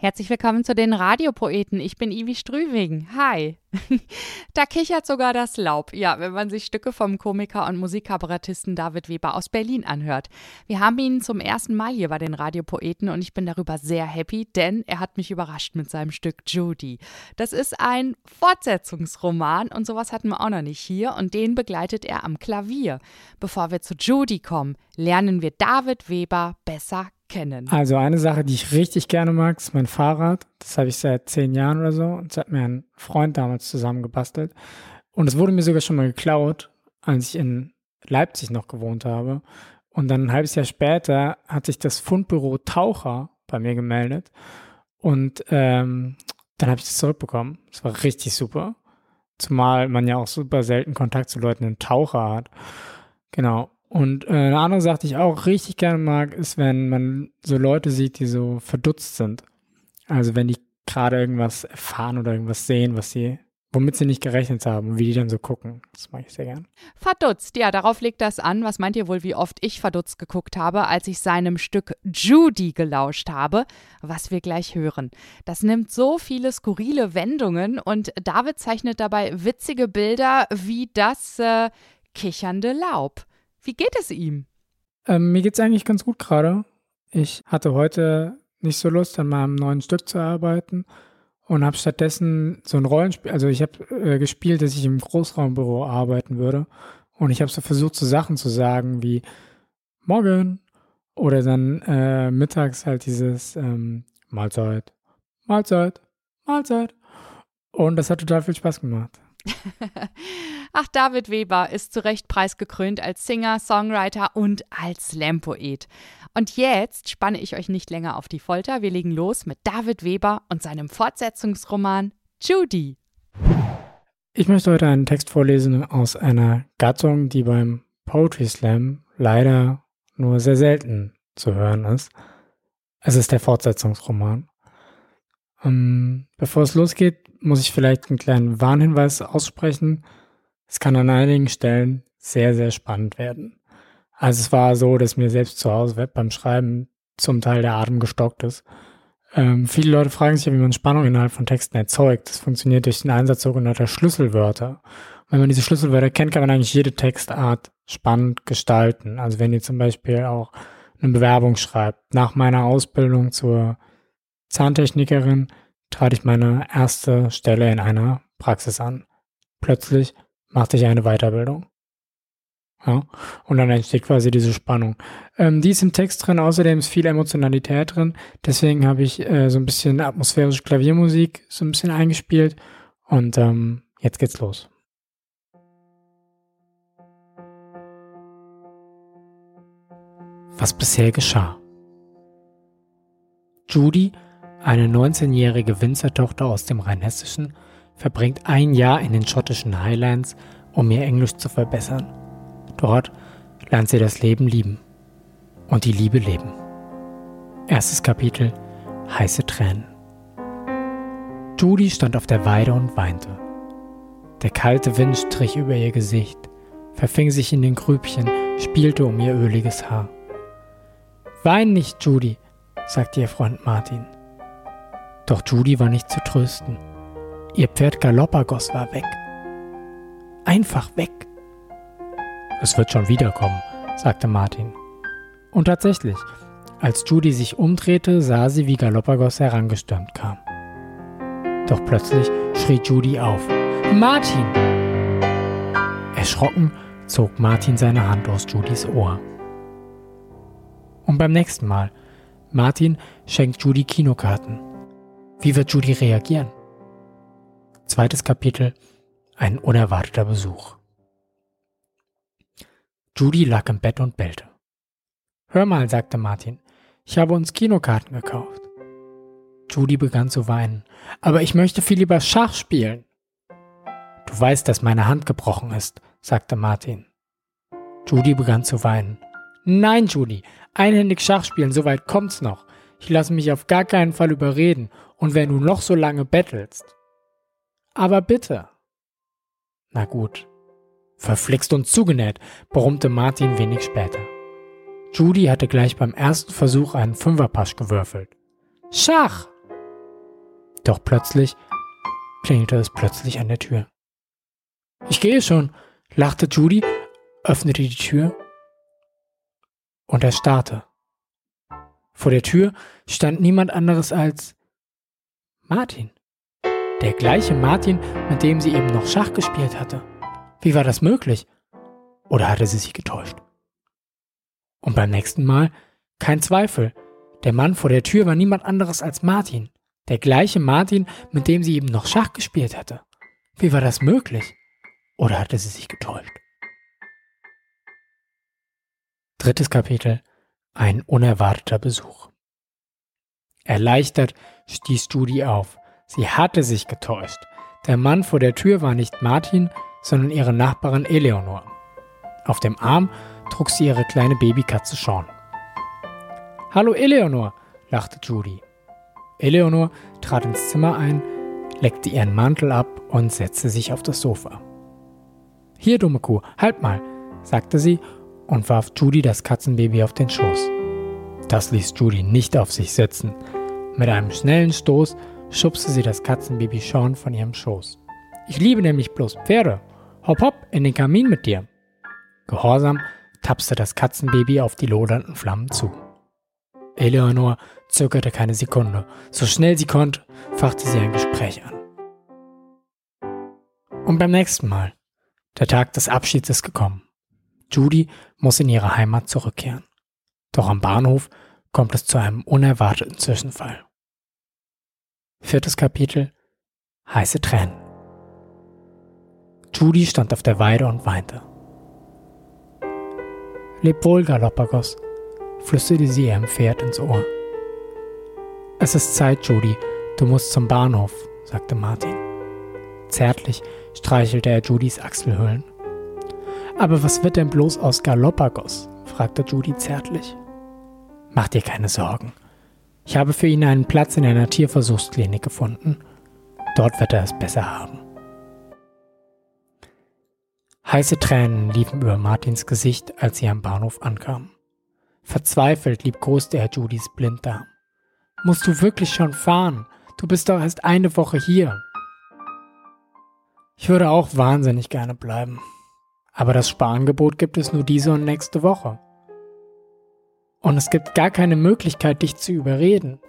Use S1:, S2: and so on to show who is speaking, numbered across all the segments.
S1: Herzlich willkommen zu den Radiopoeten. Ich bin Ivi Strüving. Hi. da kichert sogar das Laub. Ja, wenn man sich Stücke vom Komiker und Musikkabarettisten David Weber aus Berlin anhört. Wir haben ihn zum ersten Mal hier bei den Radiopoeten und ich bin darüber sehr happy, denn er hat mich überrascht mit seinem Stück Judy. Das ist ein Fortsetzungsroman und sowas hatten wir auch noch nicht hier und den begleitet er am Klavier. Bevor wir zu Judy kommen, lernen wir David Weber besser kennen?
S2: Also eine Sache, die ich richtig gerne mag, ist mein Fahrrad. Das habe ich seit zehn Jahren oder so. Und das hat mir ein Freund damals zusammengebastelt. Und es wurde mir sogar schon mal geklaut, als ich in Leipzig noch gewohnt habe. Und dann ein halbes Jahr später hat sich das Fundbüro Taucher bei mir gemeldet. Und ähm, dann habe ich das zurückbekommen. Das war richtig super. Zumal man ja auch super selten Kontakt zu Leuten in Taucher hat. Genau. Und äh, eine andere Sache, die ich auch richtig gerne mag, ist, wenn man so Leute sieht, die so verdutzt sind. Also wenn die gerade irgendwas erfahren oder irgendwas sehen, was sie, womit sie nicht gerechnet haben wie die dann so gucken. Das mag ich sehr gern.
S1: Verdutzt, ja, darauf legt das an. Was meint ihr wohl, wie oft ich verdutzt geguckt habe, als ich seinem Stück Judy gelauscht habe, was wir gleich hören. Das nimmt so viele skurrile Wendungen und David zeichnet dabei witzige Bilder wie das äh, kichernde Laub. Wie geht es ihm?
S2: Ähm, mir geht es eigentlich ganz gut gerade. Ich hatte heute nicht so Lust, an meinem neuen Stück zu arbeiten und habe stattdessen so ein Rollenspiel, also ich habe äh, gespielt, dass ich im Großraumbüro arbeiten würde und ich habe so versucht, so Sachen zu sagen wie Morgen oder dann äh, mittags halt dieses ähm, Mahlzeit, Mahlzeit, Mahlzeit und das hat total viel Spaß gemacht.
S1: Ach, David Weber ist zu Recht preisgekrönt als Singer, Songwriter und als Slam-Poet. Und jetzt spanne ich euch nicht länger auf die Folter. Wir legen los mit David Weber und seinem Fortsetzungsroman Judy.
S2: Ich möchte heute einen Text vorlesen aus einer Gattung, die beim Poetry Slam leider nur sehr selten zu hören ist. Es ist der Fortsetzungsroman. Ähm, bevor es losgeht, muss ich vielleicht einen kleinen Warnhinweis aussprechen. Es kann an einigen Stellen sehr, sehr spannend werden. Also es war so, dass mir selbst zu Hause beim Schreiben zum Teil der Atem gestockt ist. Ähm, viele Leute fragen sich ja, wie man Spannung innerhalb von Texten erzeugt. Das funktioniert durch den Einsatz sogenannter Schlüsselwörter. Und wenn man diese Schlüsselwörter kennt, kann man eigentlich jede Textart spannend gestalten. Also wenn ihr zum Beispiel auch eine Bewerbung schreibt. Nach meiner Ausbildung zur Zahntechnikerin trat ich meine erste Stelle in einer Praxis an. Plötzlich machte ich eine Weiterbildung. Ja, und dann entsteht quasi diese Spannung. Ähm, die ist im Text drin, außerdem ist viel Emotionalität drin. Deswegen habe ich äh, so ein bisschen atmosphärische Klaviermusik so ein bisschen eingespielt. Und ähm, jetzt geht's los. Was bisher geschah. Judy eine 19-jährige Winzertochter aus dem Rheinhessischen verbringt ein Jahr in den schottischen Highlands, um ihr Englisch zu verbessern. Dort lernt sie das Leben lieben und die Liebe leben. Erstes Kapitel Heiße Tränen. Judy stand auf der Weide und weinte. Der kalte Wind strich über ihr Gesicht, verfing sich in den Grübchen, spielte um ihr öliges Haar. Wein nicht, Judy, sagte ihr Freund Martin. Doch Judy war nicht zu trösten. Ihr Pferd Galopagos war weg. Einfach weg. Es wird schon wiederkommen, sagte Martin. Und tatsächlich, als Judy sich umdrehte, sah sie, wie Galopagos herangestürmt kam. Doch plötzlich schrie Judy auf. Martin! Erschrocken zog Martin seine Hand aus Judys Ohr. Und beim nächsten Mal, Martin schenkt Judy Kinokarten. Wie wird Judy reagieren? Zweites Kapitel. Ein unerwarteter Besuch. Judy lag im Bett und bellte. Hör mal, sagte Martin, ich habe uns Kinokarten gekauft. Judy begann zu weinen. Aber ich möchte viel lieber Schach spielen. Du weißt, dass meine Hand gebrochen ist, sagte Martin. Judy begann zu weinen. Nein, Judy, einhändig Schach spielen, so weit kommt's noch. Ich lasse mich auf gar keinen Fall überreden und wenn du noch so lange bettelst. Aber bitte. Na gut. Verflixt und zugenäht, brummte Martin wenig später. Judy hatte gleich beim ersten Versuch einen Fünferpasch gewürfelt. Schach! Doch plötzlich klingelte es plötzlich an der Tür. Ich gehe schon, lachte Judy, öffnete die Tür und erstarrte. Vor der Tür stand niemand anderes als Martin. Der gleiche Martin, mit dem sie eben noch Schach gespielt hatte. Wie war das möglich? Oder hatte sie sich getäuscht? Und beim nächsten Mal kein Zweifel. Der Mann vor der Tür war niemand anderes als Martin. Der gleiche Martin, mit dem sie eben noch Schach gespielt hatte. Wie war das möglich? Oder hatte sie sich getäuscht? Drittes Kapitel. Ein unerwarteter Besuch. Erleichtert stieß Judy auf. Sie hatte sich getäuscht. Der Mann vor der Tür war nicht Martin, sondern ihre Nachbarin Eleonor. Auf dem Arm trug sie ihre kleine Babykatze Sean. Hallo Eleonor, lachte Judy. Eleonor trat ins Zimmer ein, leckte ihren Mantel ab und setzte sich auf das Sofa. Hier, dumme Kuh, halt mal, sagte sie und warf Judy das Katzenbaby auf den Schoß. Das ließ Judy nicht auf sich sitzen. Mit einem schnellen Stoß schubste sie das Katzenbaby Sean von ihrem Schoß. Ich liebe nämlich bloß Pferde. Hopp hopp, in den Kamin mit dir. Gehorsam tapste das Katzenbaby auf die lodernden Flammen zu. Eleanor zögerte keine Sekunde. So schnell sie konnte, fachte sie ein Gespräch an. Und beim nächsten Mal. Der Tag des Abschieds ist gekommen. Judy muss in ihre Heimat zurückkehren. Doch am Bahnhof kommt es zu einem unerwarteten Zwischenfall. Viertes Kapitel Heiße Tränen. Judy stand auf der Weide und weinte. Leb wohl, Galapagos, flüsterte sie ihrem Pferd ins Ohr. Es ist Zeit, Judy, du musst zum Bahnhof, sagte Martin. Zärtlich streichelte er Judys Achselhöhlen. Aber was wird denn bloß aus Galapagos? fragte Judy zärtlich. Mach dir keine Sorgen. Ich habe für ihn einen Platz in einer Tierversuchsklinik gefunden. Dort wird er es besser haben. Heiße Tränen liefen über Martins Gesicht, als sie am Bahnhof ankamen. Verzweifelt liebkoste er Judys Blinddarm. Musst du wirklich schon fahren? Du bist doch erst eine Woche hier. Ich würde auch wahnsinnig gerne bleiben. Aber das Sparangebot gibt es nur diese und nächste Woche. Und es gibt gar keine Möglichkeit, dich zu überreden.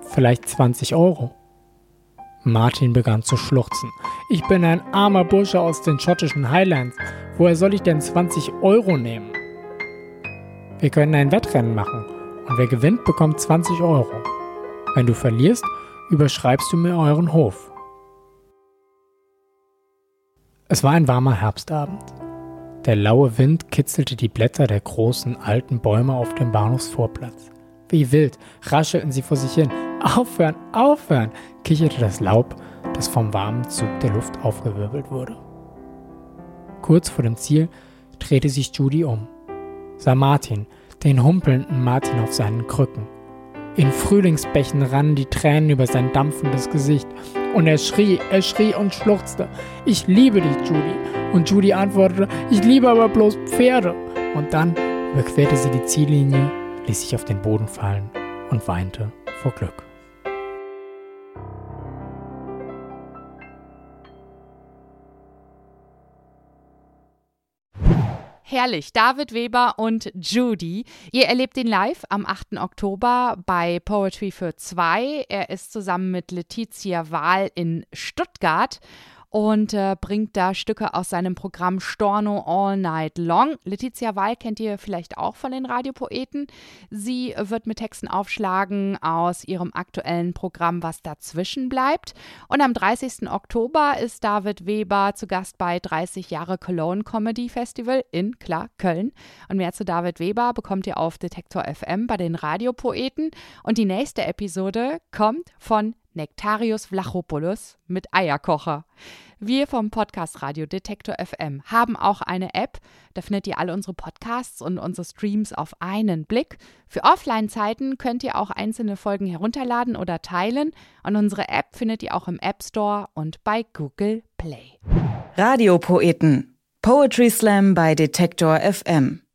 S2: Vielleicht 20 Euro. Martin begann zu schluchzen. Ich bin ein armer Bursche aus den schottischen Highlands. Woher soll ich denn 20 Euro nehmen? Wir können ein Wettrennen machen und wer gewinnt, bekommt 20 Euro. Wenn du verlierst, überschreibst du mir euren Hof. Es war ein warmer Herbstabend. Der laue Wind kitzelte die Blätter der großen alten Bäume auf dem Bahnhofsvorplatz. Wie wild raschelten sie vor sich hin. Aufhören, aufhören, kicherte das Laub, das vom warmen Zug der Luft aufgewirbelt wurde. Kurz vor dem Ziel drehte sich Judy um, sah Martin, den humpelnden Martin auf seinen Krücken. In Frühlingsbächen rannen die Tränen über sein dampfendes Gesicht und er schrie, er schrie und schluchzte. Ich liebe dich, Judy. Und Judy antwortete, ich liebe aber bloß Pferde. Und dann überquerte sie die Ziellinie, ließ sich auf den Boden fallen und weinte vor Glück.
S1: Herrlich, David Weber und Judy. Ihr erlebt ihn live am 8. Oktober bei Poetry für zwei. Er ist zusammen mit Letizia Wahl in Stuttgart und äh, bringt da Stücke aus seinem Programm Storno All Night Long. Letizia Wall kennt ihr vielleicht auch von den Radiopoeten. Sie wird mit Texten aufschlagen aus ihrem aktuellen Programm Was dazwischen bleibt. Und am 30. Oktober ist David Weber zu Gast bei 30 Jahre Cologne Comedy Festival in, klar, Köln. Und mehr zu David Weber bekommt ihr auf Detektor FM bei den Radiopoeten. Und die nächste Episode kommt von Nektarius Vlachopoulos mit Eierkocher. Wir vom Podcast Radio Detektor FM haben auch eine App. Da findet ihr alle unsere Podcasts und unsere Streams auf einen Blick. Für Offline-Zeiten könnt ihr auch einzelne Folgen herunterladen oder teilen. Und unsere App findet ihr auch im App Store und bei Google Play.
S3: Radiopoeten. Poetry Slam bei Detektor FM.